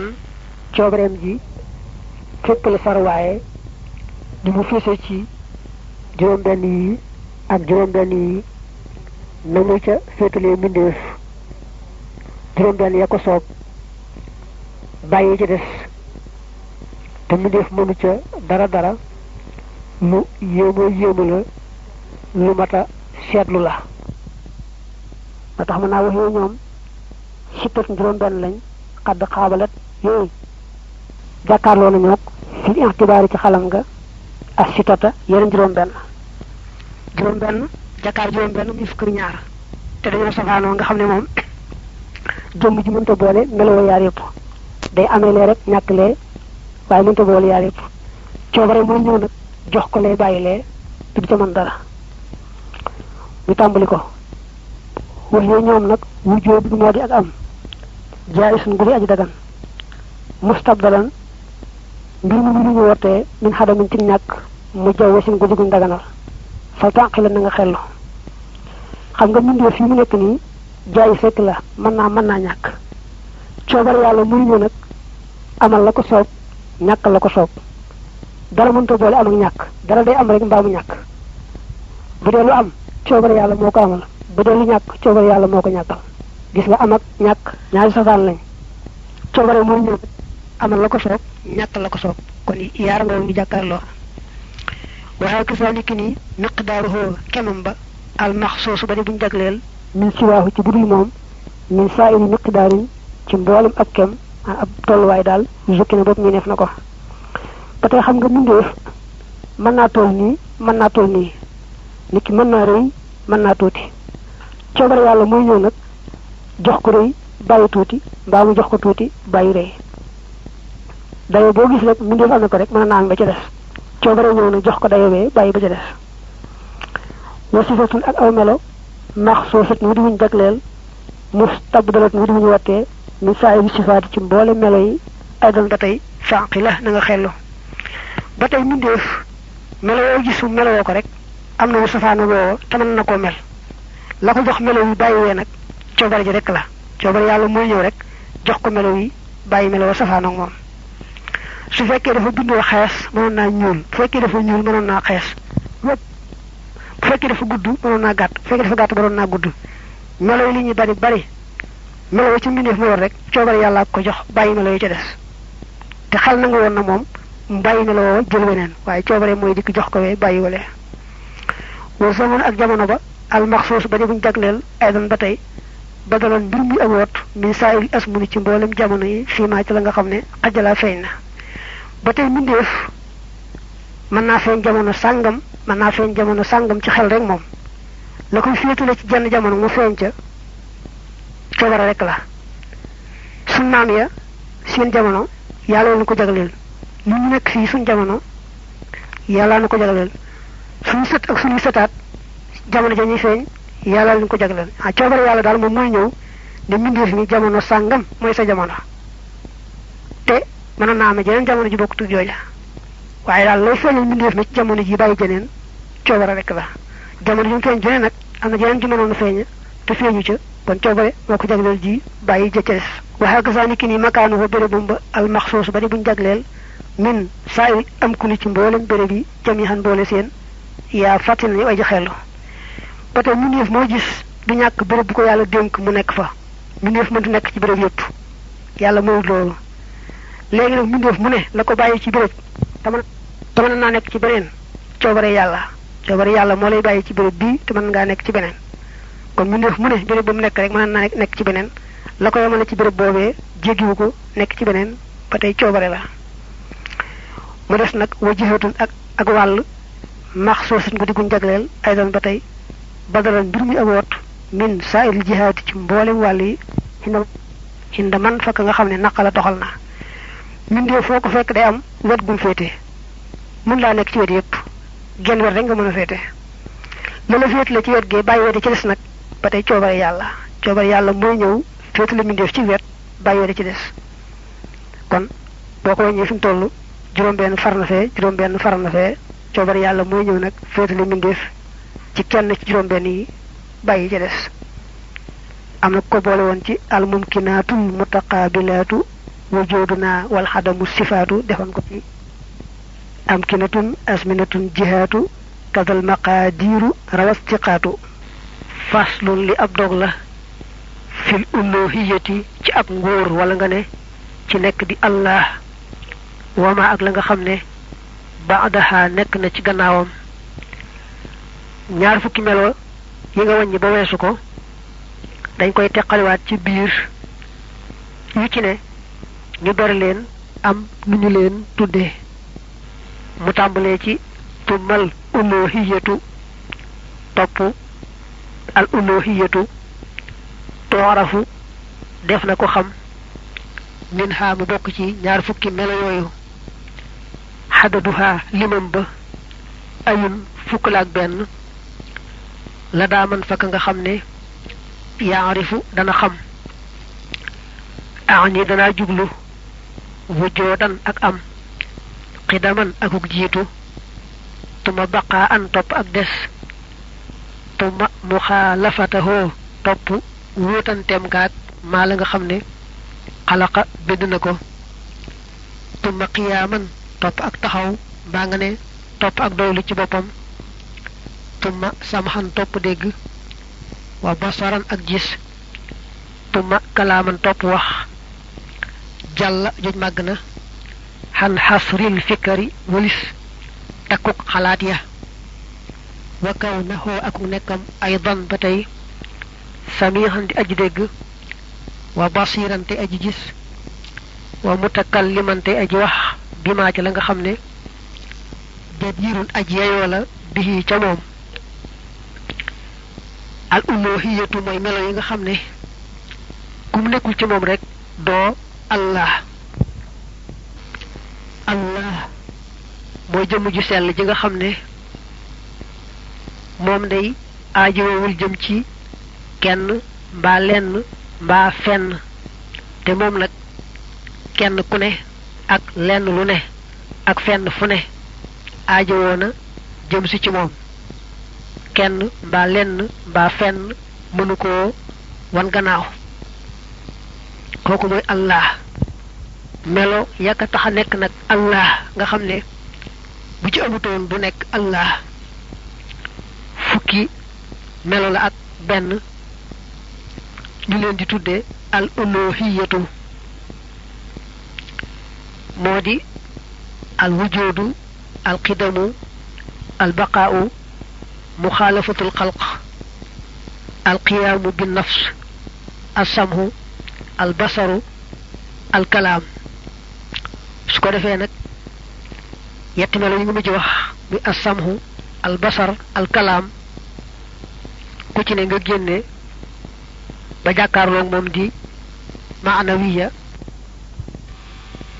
kon coobareem ji fépp la far mu fese ci juróom benn yi ak juróom benn yi na mu ca ya ko soob bàyyi ci des te mbindeef mënu ca dara dara lu yéemoo yéemu la lu mata seetlu la. Ba tax mën naa waxee ñoom sittat juróom benn lañ xadd xaabalat yooyu jàkkaarloo nañu ak fil ci xalam nga ak sittata yeneen juróom benn. Juróom benn jàkkaar juróom benn muy fukk ñaar. Te dañoo safaanoo nga xam ne moom jëmm ji mënta boole meloo yaar yëpp day amee lee rek ñàkk lee waaye mënta boole yaar yëpp coobare mooy ñëw nag jox ko lee bàyyi lee du ca mën dara. Ñu tàmbali ko. Yooyu ñoom nag wujjoo bi moo di ak am. Jaay suñ gu di aji dagan mustabdalan mbir mu ñu wootee min xadamin ci ñàkk mu jawwe sin gu di guñ daganal fal tànqi la na nga xellu. Xam nga mbindee fii mu nekk nii jaay fekk la mën naa mën naa ñàkk. Coobar yàlla muy ñëw nag amal la ko soob ñàkk la ko soob. Dara mënta boole am ak ñàkk dara day am rek mbaa mu ñàkk. Bu dee lu am coobar yàlla moo ko amal. Bu dee lu ñàkk coobar yàlla moo ko ñàkkal. Gis nga am ak ñàkk ñaari lañ. Muy ñëw amal la ko soob ñàkk la ko soob kon yaar nga ñu jàkkaarloo waaye kasaaliki ni miqdaaruhu kemam ba al maxsuus ba di buñ jagleel min siwaahu ci budul moom min saa iri miqdaarin ci mboolem ab kem ab tolluwaay daal jukki na bopp ñu neef na ko ba tey xam nga mbindeef mën naa toll nii mën naa toll nii nit ki mën naa rëy mën naa tuuti coobare yàlla mooy ñëw nag jox ko rëy bàyyi tuuti mbaa mu jox ko tuuti bàyyi rëy dayo boo gis rek mbindeef am na ko rek mën naa am ba ca des. Coobare ñëw nag jox ko dayo bee bàyyi ba ca des. Wa sifatun ak aw melo max soosat mu di wuñ jagleel mustabdalat mu di wuñu wattee min saa yi sifaati ci mboole melo yi ay doon ba tey fànqi la na nga xellu. Ba tey mbindeef melo yoo gisu melo woo ko rek am na mu safaana woowo te na koo mel. La ko jox melo yi bàyyiwee nag coobare ji rek la. Coobare yàlla mooy ñëw rek jox ko melo yi bàyyi melo wa su fekkee dafa bindoo xees mënoon naa ñuul. Bu fekkee dafa ñuul mënoon naa xees. Bu fekkee dafa gudd mënoon naa gàtt. Bu fekkee dafa gàtt mënoon naa gudd. Melo li ñuy bari bari. Melo ci mbindeef yor rek coobare yàlla ko jox bàyyi melo yi ca des. Te xel na nga woon na moom bàyyi melo woo jël weneen. Waaye coobare mooy dikk jox ko wee bàyyi wale. Wa zaman ak jamono ba al maxsuus ba buñ jagleel ay doon ba tey ba daloon mbir muy awoot min saayil asmuni ci mboolem jamono yi fii maa ci la nga xam ne xajalaa feeñ na ba tey mbindeef mën naa feeñ jamono sàngam mën naa feeñ jamono sàngam ci xel rek moom. La koy féetale ci jenn jamono mu feeñ ca coobare rek la. Suñ maam ya seen jamono yàlla na ko jagleel. Li ñu nekk fii suñ jamono yàlla na ko jagleel. Suñu sët ak jamono ko ah mi jamono sa jamono. Te mën naa amee jeneen jamono ji bokk tug jooja waaye daal lay feeñal mbindeef mi ci jamono ji bàyyi jeneen coobare rek la jamono ji mu feeñ jeneen nag am na jeneen ji mënoon a te feeñu ca kon coobare moo ko jagleel ji bàyyi ja ca des waxee ko ni ki ni makaanu fa bérébum al maxsuus ba di buñ jagleel min saa il am ku ni ci mboolem béréb yi jam yi xan boole seen yaa fàttali nañu ay ji xellu ba tey moo gis du ñàkk béréb bu ko yàlla dénk mu nekk fa mbindeef mëntu nekk ci béréb yëpp yàlla mayut loolu léegi nag mbindeef mu ne la ko ci béréb. Te mën naa nekk ci beneen coobare yàlla. Coobare yàlla moo lay bàyyi ci béréb bii te mën ngaa nekk ci beneen. Kon mbindeef mu ne béréb ba mu nekk rek mën naa nekk ci beneen. La ko ci béréb boobee jéggiwu ko nekk ci beneen. Ba tey la. Mu des nag wa jihatun ak ak wàll. Max ko jagleel ay doon ba tey. Badalan mbir muy awoot min saa'il jihaati ci mboolem wàll yi. Xinda xinda man fakk nga xam ne naqa la doxal na mbindee foo ko fekk day am wet gum féete. Mën laa nekk ci wet yépp. Genn wet rek nga mën a féete. La la féete la ci wet gee bàyyi wete ci des nag ba tey coobare yàlla. Coobare yàlla mooy ñëw la mbindeef ci wet bàyyi wete ci des. Kon boo ko wàññee fi mu toll juróom-benn far na fee juróom-benn far na fee coobare yàlla mooy ñëw nag féete la mbindeef ci kenn ci juróom-benn yi bàyyi ca des. Am na ko boole woon ci al mumkinaatul mutaqaabilaatu وجودنا والحدم الصفات دفن كتي أمكنة أزمنة جهات كذا المقادير روستقات فصل لأبدغ له. في الألوهية تأب نغور ولنغنى تنك دي الله. وما أغلنغ خمنى بعدها نك نتغناهم ñaar fukki melo yi nga wagn ba wessu ko dañ koy tekkal wat ci ñu bari leen am nu ñu leen tuddee mu tàmbalee ci tumal uluhiyatu topp al uluhiyatu toorafu def na ko xam. min ha mu bokk ci ñaar fukki melo yooyu. xadaduha limam ba ayun fukk la ak benn. la daaman fakk nga xam ne yaarifu dana xam. aani dana jublu. Wujoodan ak am xidaman akuk jiitu tuma baqaa an ak des tuma muxaalafatahoo topp wuutanteem gaag maa la nga xam ne xalaqa bind na ko tuma qiyaaman topp ak taxaw mbaa nga ne topp ak doylu ci boppam tuma samxan topp dégg wa basaran ak gis tuma wax jàlla joj màgg na. Xan xasril fikari walis takkuk xalaat ya. Wa kaw na xoo akuk nekkam aydan ba tey samihan di aji dégg wa basiran te aji gis wa mutakalliman te aji wax bi maa ci la nga xam ne jadirun aji la bihi ca moom. Al uluhiyatu mooy melo yi nga xam ne ku mu nekkul ci moom rek doo allah. Allah. Mooy jëmm ju sell ji nga xam ne moom day aajowul jëm ci kenn mbaa lenn mbaa fenn. Te moom nag kenn ku ne ak lenn lu ne ak fenn fu ne aajowoo na jëm si ci moom. Kenn mbaa lenn mbaa fenn mënu koo wan gannaaw. Kooku mooy allah melo yàkka tax a nekk nag allah nga xam ne bu ci amutoon du nekk allah fukki melo la ak benn ñu leen di tudde al uluhiyatu moo di al wujudu al qidamu al baqaau muxaalafatul xalq al qiyaamu bin nafs al samhu al basaru al kalaam su ko defee nag yetti melo yi wax muy al samhu al basar al kalaam ku ci ne nga génne ba jàkkaarloog moom di maanawiya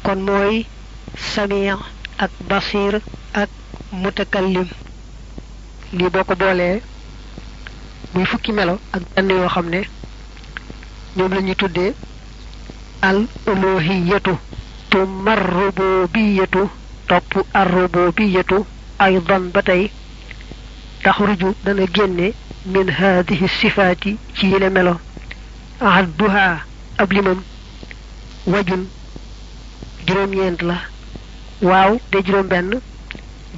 kon mooy samir ak basir ak mutakallim. Lii boo ko muy fukki melo ak benn yoo xam ñoom la ñuy الألوهية ثم الربوبية طب الربوبية أيضا بتي تخرج دنا من هذه الصفات كي لملو عدها قبل من؟ وجن. جرم يندلا واو دي جرم بن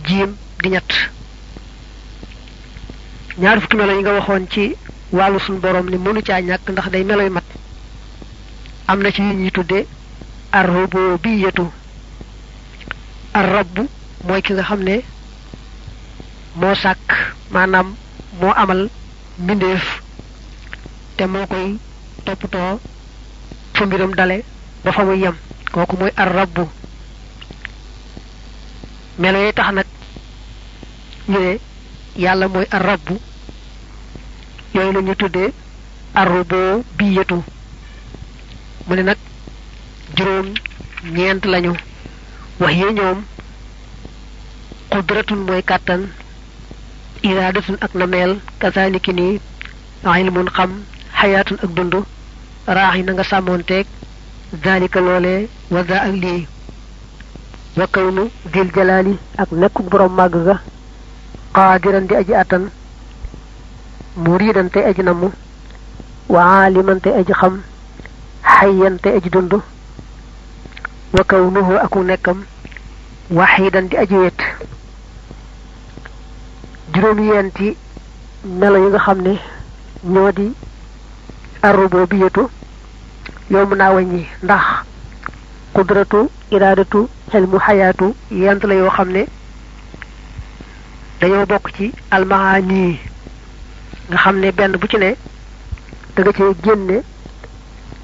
جيم دينات نعرف كما لنغا وخون كي والو سن بروم ني مونو تا نياك نده دي ملو مات am na ci yu ñuy tudde ar-rububiyatu ar-rabb mooy ki nga xam ne moo sàkk maanaam moo amal mbindeef te moo koy toppatoo fa mbiram dale ba fa muy yem kooku mooy ar-rabb melo yi tax nag ñu ne yàlla ar-rabb yooyu la ñu tuddee ar-rububiyatu mu ne nag juróom ñeent lañu. Wax yi ñoom qudratun mooy kàttan iraadatun ak nameel kazaliki nii ilmun xam xayaatun ak dund raaxi na nga sàmmoonteeg zalika loole wa za ak lii. Wa kawnu dil jalaali ak nekkuk borom ga di aji attan muridan te aji namm wa aaliman te aji xam xayyan te aji dund wa kawnuhu aku nekkam waxidan di aji wet. Juróom yenti melo yi nga xam ne ñoo di arrububiyatu yomb naa wàññi ndax qudratu iradatu xelmu xayaatu yent la yoo xam ne dañoo bokk ci almaani. Nga xam ne benn bu ci ne da nga génne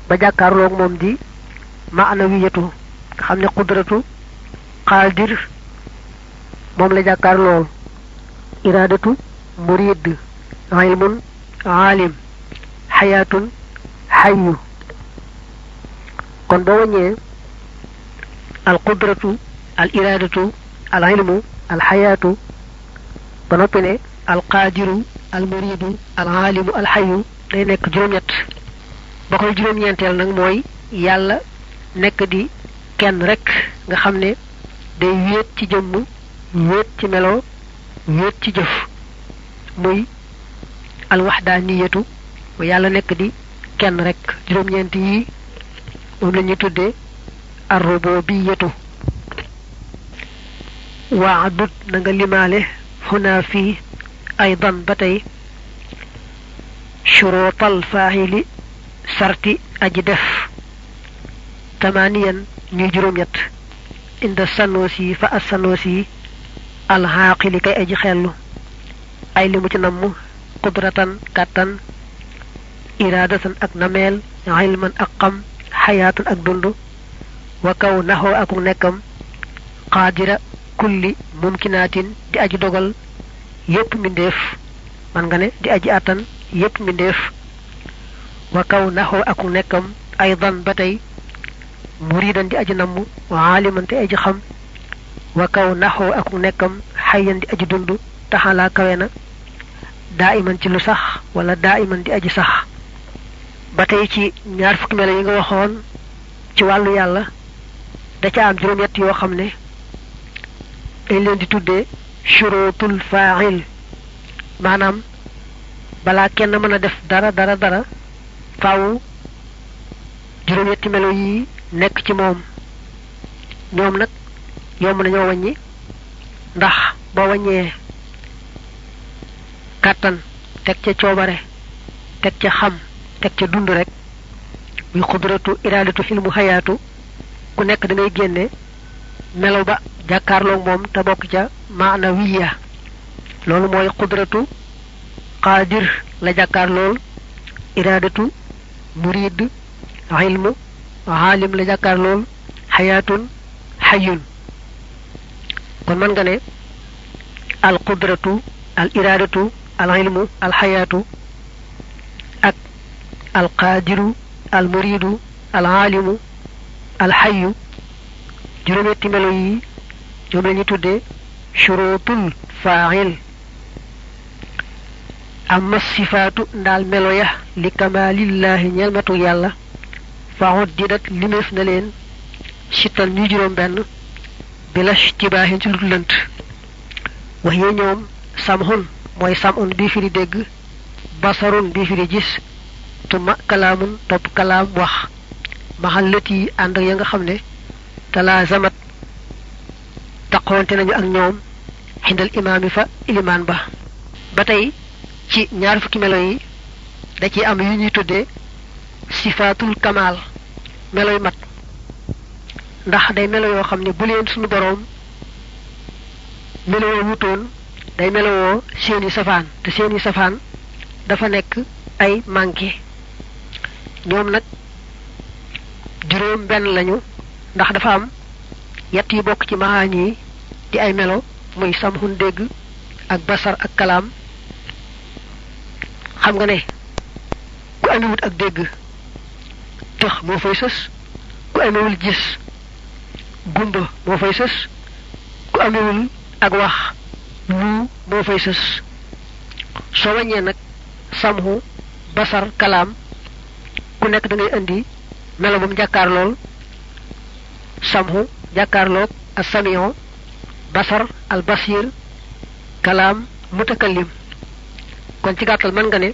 ba jàkkaarloog moom di maanawiyatu nga xam ne qudratu qaadir moom la jàkkaar lool iradatu murid ilmun aalim xayaatun xayu kon boo wàññee al qudratu al iradatu al ilmu al xayaatu ba noppi ne al qaadiru al muridu al aalimu al xayu day nekk juróom-ñett ba koy juróom-ñeenteel nag mooy yàlla nekk di kenn rek nga xam ne day wéet ci jëmm wéet ci melo wéet ci jëf muy alwaxdaaniyatu mu yàlla nekk di kenn rek juróom-ñeent yi moom la ñuy tuddee arrububiyatu waadut na nga limaale xunaa fii aydan ba tey shuruutal sarti aji def tamaaniyan ñuy juróom-ñett. Inda sanoosi fa as sanoosi alxaaqili kay aji xellu. Ay li mu ci namm qudratan kàttan iraadatan ak nameel ilman ak xam xayaatan ak dund. Wa kaw naxoo aku nekkam qaadira kulli mumkinaatin di aji dogal yépp mbindeef. Man nga ne di aji àttan yépp mbindeef وكونه اكو نكم أيضا بتي مريدا دي أجي نم وعالما تي أجي خم وكونه اكو نكم حيا دي أجي دند تحالا كوينا دائما تي لو صح ولا دائما دي أجي صح باتاي تي نيار فك مل ييغا وخون تي والو يالا دا تي ام جروم يت يو خمني لين دي تودي شروط الفاعل مانام بلا كين مانا ديف دارا دارا دارا faaw juróom-ñetti melo yi nekk ci moom. ñoom nag yomb nañoo wàññi ndax boo wàññee kàttan teg ca coobare teg ca xam teg ca dund rek muy xudratu iradatu xilmu xayaatu. ku nekk da ngay génne melo ba jàkkaarloog moom te bokk ca maana wiya loolu mooy xudratu qaadir la jàkkaar lool iradatu مريد علم عالم لا جاكار لول حياة حي. كون القدره الاراده العلم الحياة اك القادر المريد العالم الحي جرمتي ملوي جملني تودي شروط فاعل amma sifaatu ndaal melo ya li kamalillahi ñeel matu yàlla. Fa uddidat limeef na leen. Sittan ñuy juróom benn bila tibaahin ci lu lënt. Wax yee ñoom samhun mooy samhun bii firi dégg basarun bii firi gis. Tuma kalaamun topp kalaam wax. Maxal lët yi ya nga xam ne talaazamat. Nañu ak ñoom. Fa ba ci ñaar fukki melo yi da ci am yu ñuy tuddee sifaatul kamaal meloy mat. Ndax day melo yoo xam ne bu leen suñu boroom melowoo wutoon day melowoo seeni safaan te seeni safaan dafa nekk ay manqué. Ñoom nag juróom benn lañu ndax dafa am yett yi bokk ci maxaañ yi di ay melo muy samxun dégg ak basar ak kalaam xam nga ne ku amewut ak dégg tëx moo fay sës ku amewul gis gumba moo fay sës ku amewul ak wax lu moo fay sës. Soo wàññee nag samxu basar kalaam ku nekk da ngay indi melo ba mu jàkkaar lool samxu jàkkaarloog as samion basar al basir kalaam mutakallim kon ci gàttal mën nga ne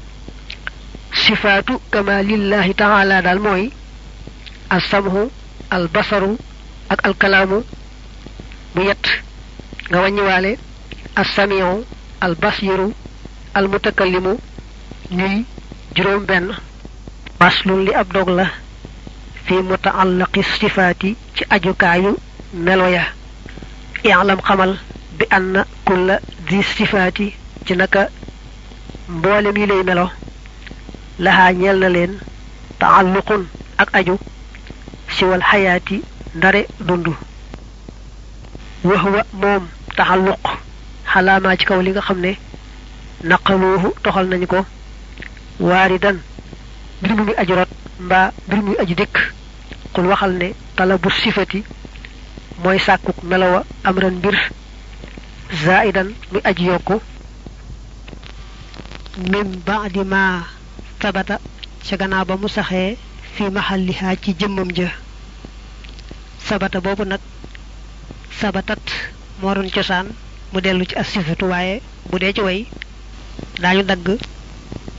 sifaatu kamalillahi taala daal mooy as samxu al basaru ak alkalaamu bu yett nga wàññiwaale assamiu al basiru al mutakallimu ñuy juróom benn baslun li ab dog la fi mutaallaqi sifaati ci ajukaayu melo ya i'lam xamal bi anna kulla di sifaati ci naka mboolem yi lay melo laxaa ñeel na leen taalluqun ak aju siwal xayaati ndare dund wax wa moom taxalluq xalaamaa ci kaw li nga xam ne naqaluuhu toxal nañu ko waaridan mbir mu muy aju rot mbaa mbir muy aju dikk xul waxal ne talabu sifati mooy sàkkuk melowa amran mbir zaidan muy aji yokku min baadi ma tabata ca gannaaw ba mu fi maxallihaa ci jëmmam ja. Sabata boobu nag sabatat moo doon cosaan mu dellu ci as sifatu waaye bu dee ci way daañu dagg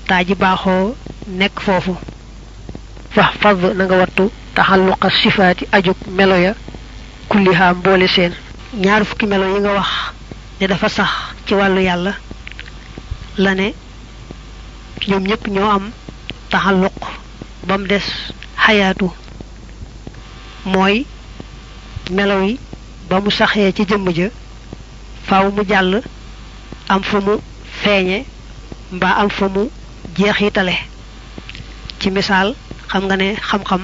taa ji baaxoo nekk fax fad na nga wattu taxalluqa sifaati ajug melo ya kullihaa mboole seen. Ñaar fukki melo yi nga wax ne dafa sax ci la ne ñoom ñëpp ñoo am taxalluq ba mu des xayaatu. mooy melo yi ba mu saxee ci jëmm ja faaw mu jàll am fa mu feeñe mbaa am fa mu jeexitale. ci misaal xam nga ne xam-xam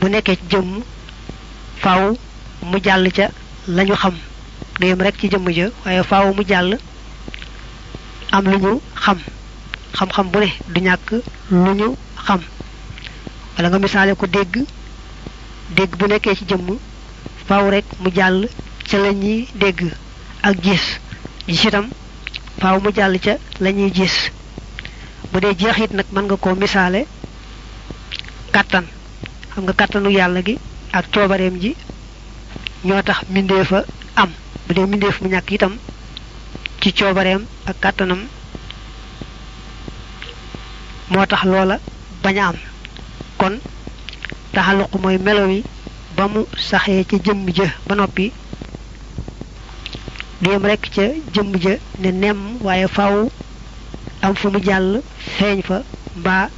bu nekkee ci jëmm faaw mu jàll ca lañu xam. du yem rek ci jëmm ja waaye faaw mu jàll am lu ñu xam xam-xam bu ne du ñàkk lu ñu xam. Wala nga misaale ko dégg. Dégg bu nekkee ci jëmm faaw rek mu jàll ca la ñuy dégg ak gis. Gis itam faaw mu jàll ca la ñuy gis. Bu dee jeexit nag mën nga koo misaale kàttan. Xam nga kàttanu yàlla gi ak coobareem ji ñoo tax mbindeef a am. Bu dee mbindeef mu ñàkk itam ci coobareem ak kàttanam moo tax loola bañ a am. Kon taxaluq mooy melo yi ba mu saxee ca ja ba noppi du yem rekk ca jëmm ja ne nemm waaye faaw am fu mu jàll fa mbaa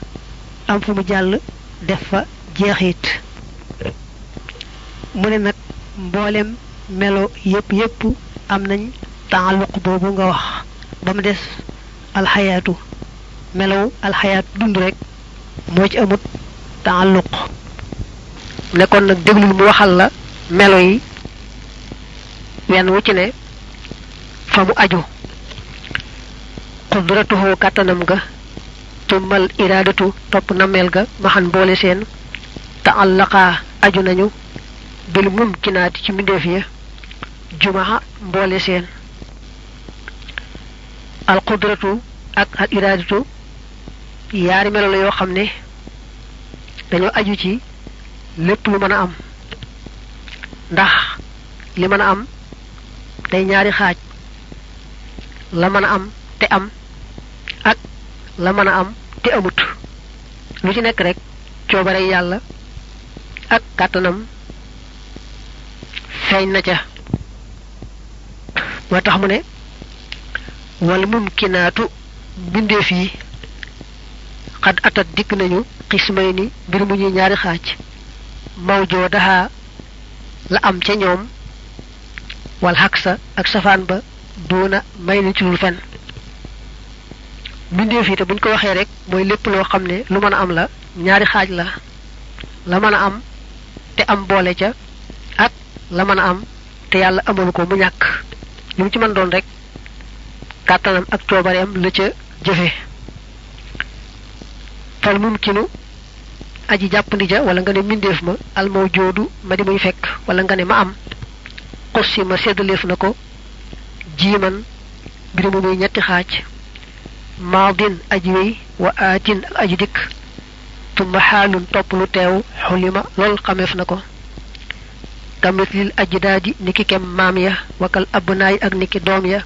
am fu mu def fa jeexit mu ne nag mboolem melo yépp yépp am nañ taalluq boobu nga wax. Ba mu des alxayaatu melow alxayaatu dund rek moo ci amut taalluq. Nekkoon nag déglul mu waxal la melo yi wenn wu ci ne fa mu aju qudratuhu kàttanam ga tummal iraadatu topp nameel ga maxan boole seen taallaqaa aju nañu bil mumkinaati ci mbindeef ya jumaa seen. Al qudratu ak al iraadatu yaari melo la yoo xam ne dañoo aju ci lépp lu mën a am. ndax li mën a am day ñaari xaaj. la mën a am te am ak la mën a am te amut. lu ci nekk rek coobare yàlla ak kàttanam feeñ na ca. moo tax mu ne wal mumkinaatu bindeef yi xad atat dikk nañu xismay ni mbir mu ñuy ñaari xaaj. Mawjoo daxaa la am ca ñoom wal xaksa ak safaan ba duuna may na ci lul fen. Mbindeef yi te buñ ko waxee rek mooy lépp loo xam lu am la ñaari la. La am te am boole ca ak la am te yàlla amalu ko mu ñàkk. Lu ci mën doon rek ak la ca fal mumkinu aji jàppandi ja wala nga ne mbindeef ma almawjoodu ma di muy fekk wala nga ne ma am xossi ma seddaleef na ko jiiman mbir mu muy ñetti xaaj maadin aji wéy wa aatin ak aji dikk tumma xaalun topp lu teew xulima lool xameef na ko kamitlil ajdaadi niki kem maam ya wakal abnaay ak niki doom ya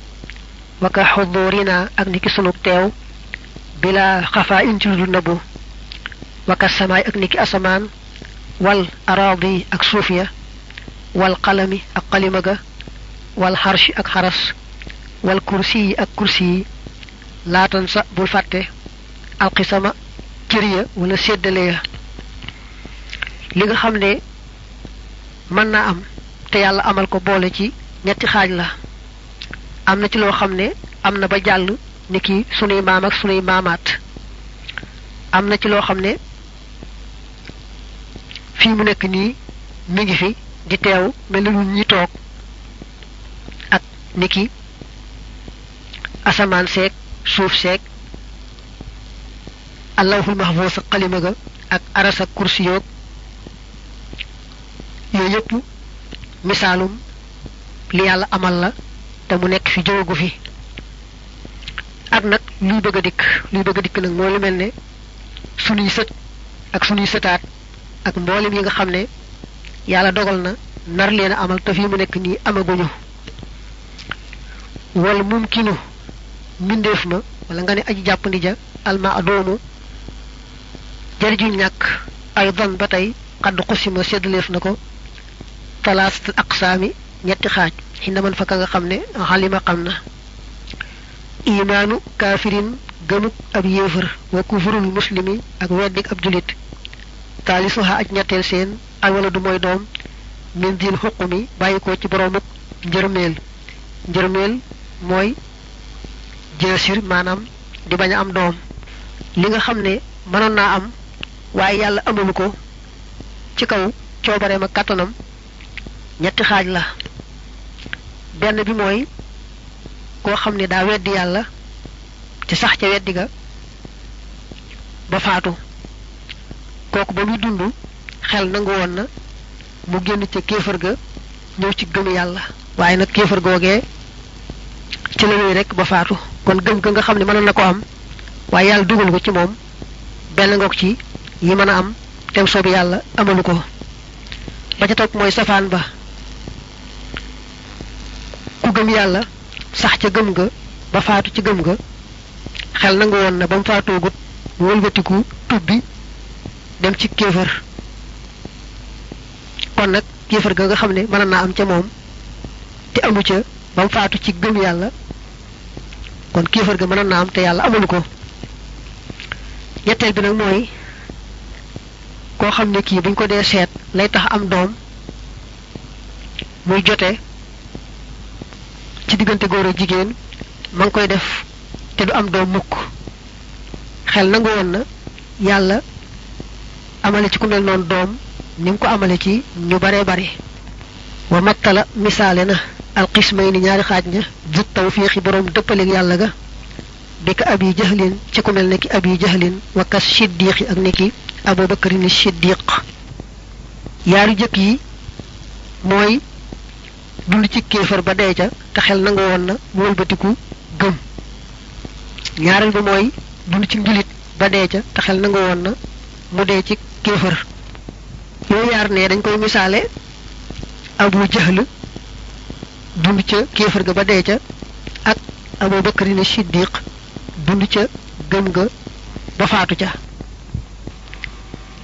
waka xudurina ak niki sunug teew bila xafaa in lu nabu waka samaay ak niki asamaan wal araadi ak suuf wal qalami ak qalima ga wal xarshi ak xaras wal kursi yi ak kursi yi laatan sa bul fàtte alxisama cër ya wala séddale ya li nga xam ne mën am te yàlla amal ko boole ci ñetti xaaj la am na ci loo xam ne ba jàll ni ki sunuy ak sunuy maamaat am ci loo xam fii mu nekk nii mi ngi fi di teew mel ni ñi toog ak niki asamaan seeg suuf seeg allahul mahfuus ak xalima ga ak aras ak kursi yoog yooyu yëpp misaalum li yàlla amal la te mu nekk fi jógu fi. Ak nag luy bëgg a dikk luy bëgg a dikk nag moo lu mel ne sunuy sët ak sunuy sëtaat ak mboolem yi nga xam ne yàlla dogal na nar leen a amal te mu nekk nii amaguñu wala mumkinu mbindeef ma wala nga ne aji jàppandi ja alma adoomu jariñu ñàkk ay don ba tey xadd xusima séddaleef na ko talaasat ñetti xaaj xinda man fa ka nga xam ne xalima xam kaafirin gëmuk ab yéefar wa kufurul muslimi ak weddik ab julit taalisuha aj ñetteel seen alwala du mooy doom min diil xuqumi bàyyi ko ci boroomuk njërmeel. Njërmeel mooy jeesir maanaam di bañ a am doom. Li nga xam ne mënoon naa am waaye yàlla amalu ko ci kaw coobareem ak kàttanam ñetti xaaj la. Benn bi mooy koo xam ne daa weddi ci sax ca weddi ga ba faatu kooku ba muy dund xel nangu woon na mu génn ca kéefër ga ñëw ci gëm yàlla. Waaye nag kéefër googee ci la ñuy rek ba faatu. Kon gëm ga nga xam ne mënoon na ko am waaye yàlla dugal ko ci moom benn ngoog ci yi mën a am tem soobi yàlla amalu ko. Ba ca topp mooy safaan ba. Ku gëm yàlla sax ca gëm ga ba faatu ci gëm ga xel nangu woon na ba mu faatoogut tubbi dem ci kéefër kon nag kéefër ga nga xam ne mën naa am ca moom te amu ca ba mu faatu ci gëm yàlla. Kon kéefër ga mën naa am te yàlla amalu ko. Ñetteel bi nag mooy koo xam ne kii buñ ko dee seet lay tax am doom muy jote ci diggante góor ak jigéen ma koy def te du am doom mukk. Xel nangu woon na yàlla amale ci ku mel noonu doom ni ko amale ci ñu bare bare wa mattala misaale na alxismay ni ñaari xaaj ña jut tawfiixi boroom dëppaleeg yàlla ga bi abi jahlin ci ku mel ne ki abi jahlin wa kas siddiqi ak ne ki abubakarin siddiq yaari jëkk yi mooy dund ci kéefar ba dee ca te xel nangu woon na mu wëlbatiku gëm ñaareel bi mooy dund ci njulit ba dee ca te xel nangu woon na mu dee ci kéefar yooyu yaar ne dañ koy abu jahl dund ca kéefar ga ba ca ak abu bakarin siddiq dund ca gëm ga ba faatu ca.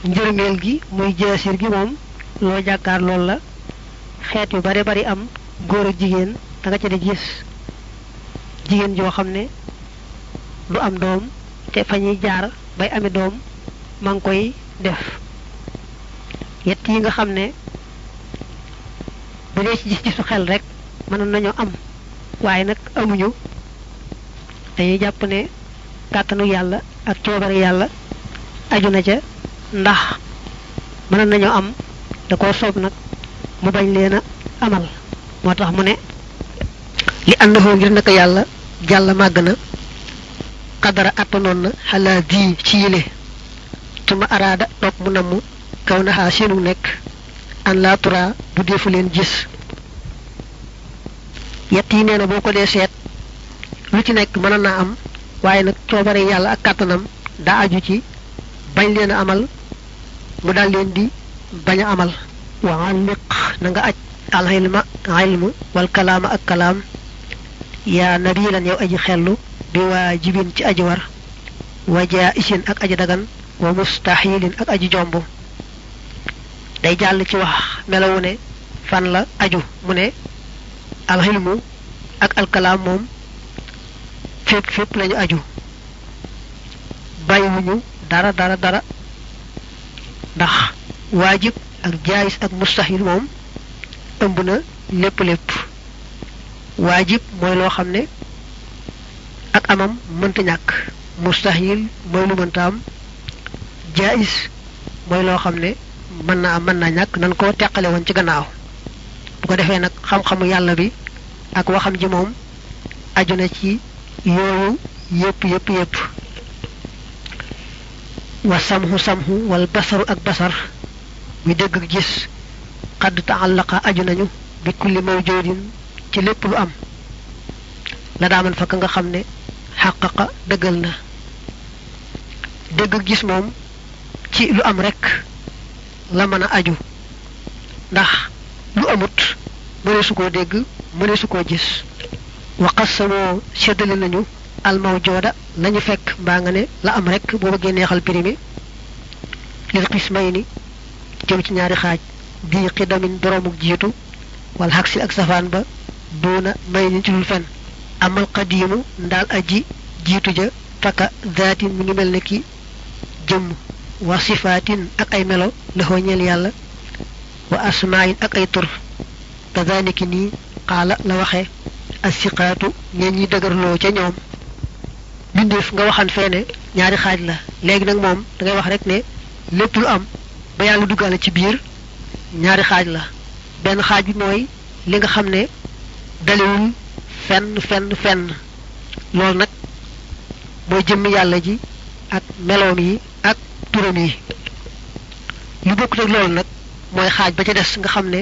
Njërmeel gi muy jaasir gi moom loo jàkkaar lool la xeet yu bare bari am góor ak jigéen da nga ca di gis. Du am doom te fa ñuy jaar bay ami doom koy def. Yett yi nga xam ne bu dee ci gis gisu xel rek mënoon nañoo am. Waaye nag amuñu. Dañuy jàpp ne kàttanu yàlla ak coobare yàlla aju na ca. Ndax mënoon nañoo am da koo soob nag mu bañ leen a amal. Moo tax mu ne li àndafoo ngir naka yàlla jàll màgg na xadara attanoon xalaa di ci yile tuma araada toog mu namm kaw naxaa seenu nekk an laa tura bu defu leen gis. Yett yi nee na boo ko dee seet lu ci nekk mën naa am waaye nag coobare yàlla ak kàttanam daa aju ci bañ amal mu daal leen di bañ a amal. Wa alliq na nga aj al ilma wal kalaama ak kalaam. Yaa nabilan yow aji xellu bi waajibin ci aji war wa jaisin ak aji dagan wa mustahilin ak aji jomb. Day jàll ci wax melawu fan la aju mu ne alxilmu ak alkalaam moom fépp fépp lañu aju. Bàyyiwuñu dara dara dara. Ndax waajib ak jaayis ak mustahil moom ëmb na lépp lépp. Waajib mooy loo ne ak amam mënta mustahil mooy lu am jaayis mooy loo xam ne mën naa am mën naa ñàkk nan ko teqale woon ci gannaaw. Bu ko defee nag xam-xamu yàlla bi ak waxam ji moom aju na ci yooyu yépp yépp yépp wa samhu samhu wal basaru ak basar muy dégg ak gis xadd taallaqa aju nañu bi kulli mawjudin ci lépp lu am. La daaman fa ka nga xam ne xàqaqa dëggal na. Ak gis moom ci lu am rekk la mën a aju. Ndax lu amut mëne su koo dégg mëne su koo gis. Waqas samoo séddale nañu almawjooda lañu fekk mbaa nga ne la am rekk boo bëggee neexal pirimi lil xismay ni jëm ci ñaari xaaj. Bii xidamin boroomu jiitu wala xagsi ak safaan ba may ci dul fen. Amal qadiimu ndaal aji jiitu ja fakka zaatin mi ngi mel ne ki jëmm wa sifaatin ak ay melo laxoo ñeel yàlla wa asmaayin ak ay tur. Kazaniki nii xaala la waxe asiqaatu ñeen ñi dëgërloo ca ñoom. Bindeef nga waxan feene ñaari xaaj la. Léegi nag moom da ngay wax rek ne lépp lu am ba yàlla duggaale ci biir ñaari xaaj la. Benn xaaj bi mooy li nga xam ne dalewul fenn fenn fenn. Loolu nag mooy jëmm yàlla ji ak meloom yi turam yi. Lu bokkut ak loolu nag mooy xaaj ba ca des nga xam ne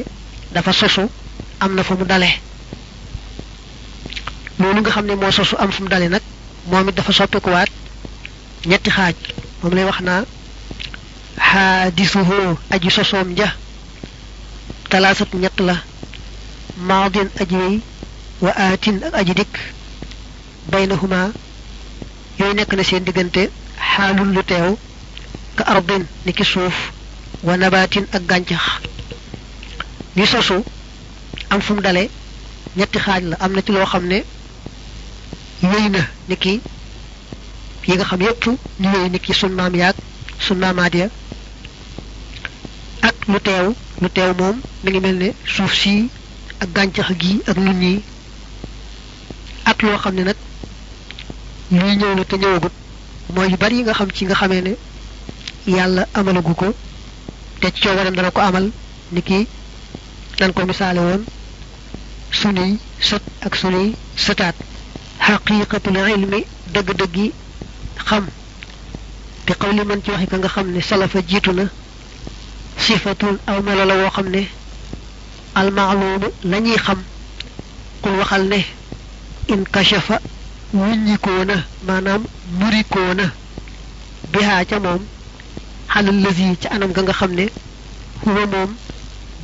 dafa sosu am na fu mu dale. Loolu nga xam ne moo sosu am fu mu dale nag moom it dafa soppikuwaat ñetti xaaj. Moom lay wax naa xaadisuhu aji sosoom ja talaasat ñett la maadin aji wéy wa aatin aji dikk baynahuma yooyu nekk na seen diggante xaalul lu teew كأرض لكسوف ونبات أغانجح نيسوسو أم فم دالي نيتي خاج لا أم نتي لو خامني يينا نيكي ييغا خام ييب نيي نيكي سنام ياك سنام ماديا أك لو تيو لو تيو موم ميغي ملني سوف سي أك غانجح جي أك نيت ني أك لو خامني نك ني نيو لو تي نيو غوت موي بار ييغا خام سي غا خامي yàlla amalagu ko te ci coobareem dana ko amal ni ki nan ko misaale woon sunuy sët ak sunuy sëtaat xaqiqatul ilmi dëgg-dëggi xam bi xawli man ci waxi ka nga xam ne salafa jiitu na aw melo la woo xam ne almaalumu xam kul waxal ne in kashafa wuññikoona maanaam murikoona bihaa ca moom xalal lësi ca anam ga nga xam huwa moom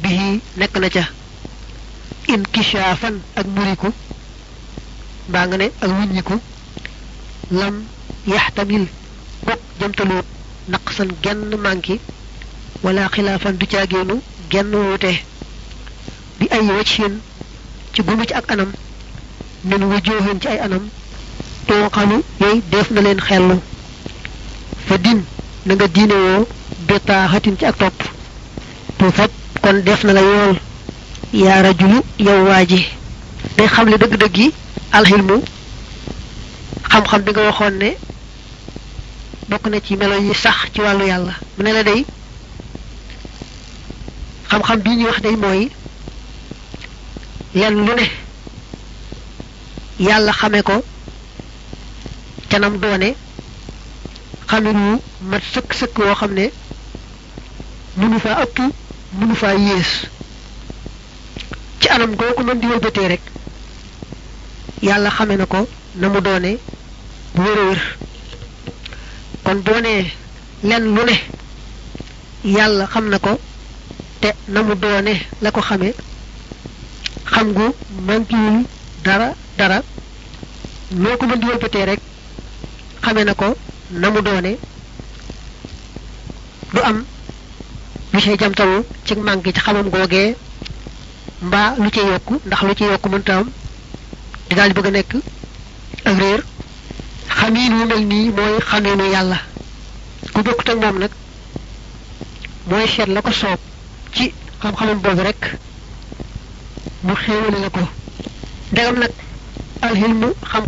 bihi nekk na ca. In kishaafan ak muriku mbaa nga ne ak wuññiku lam yaxtamil bokk jëmtaluut naqsan genn manki wala xilaafan du caageenu genn wuute bi ay wajhin ci gumu ci ak anam min wujuhin ci ay anam tooxalu yooyu def na leen xellu. Fa din na nga diine woo betaaxatin ci ak topp. Tu fab kon def na la yool. Yaa rajulu yow waa ji day xamle dëgg-dëgg yi alxilmu xam-xam bi nga waxoon ne bokk na ci melo yi sax ci wàllu yàlla. Mu ne la day xam-xam bii ñuy wax day mooy lenn lu ne yàlla xame ko canam doone wu mat sëkk sëkk woo xam ne mënu faa ëpp mënu faa yées. Ci anam goo ko mën di wëlbatee rek yàlla xame na ko na mu doone bu wér kon boo nee lenn lu ne yàlla xam na ko te na mu doone la ko xame xam gu mankiwul dara dara. Noo ko mën di wëlbatee rek xame na ko na mu doone du am lu cay jamtalu ci manqué ci xamam googee mbaa lu ci yokku ndax lu ci yokku mënta am di daal di bëgg a nekk ak réer. Xamiin wu mel nii mooy xamiinu yàlla. Ku bokkut ak moom nag mooy seet la ko soob ci xam-xamam boobu rek mu xéewale la ko. Ndegam nag alxilmu xam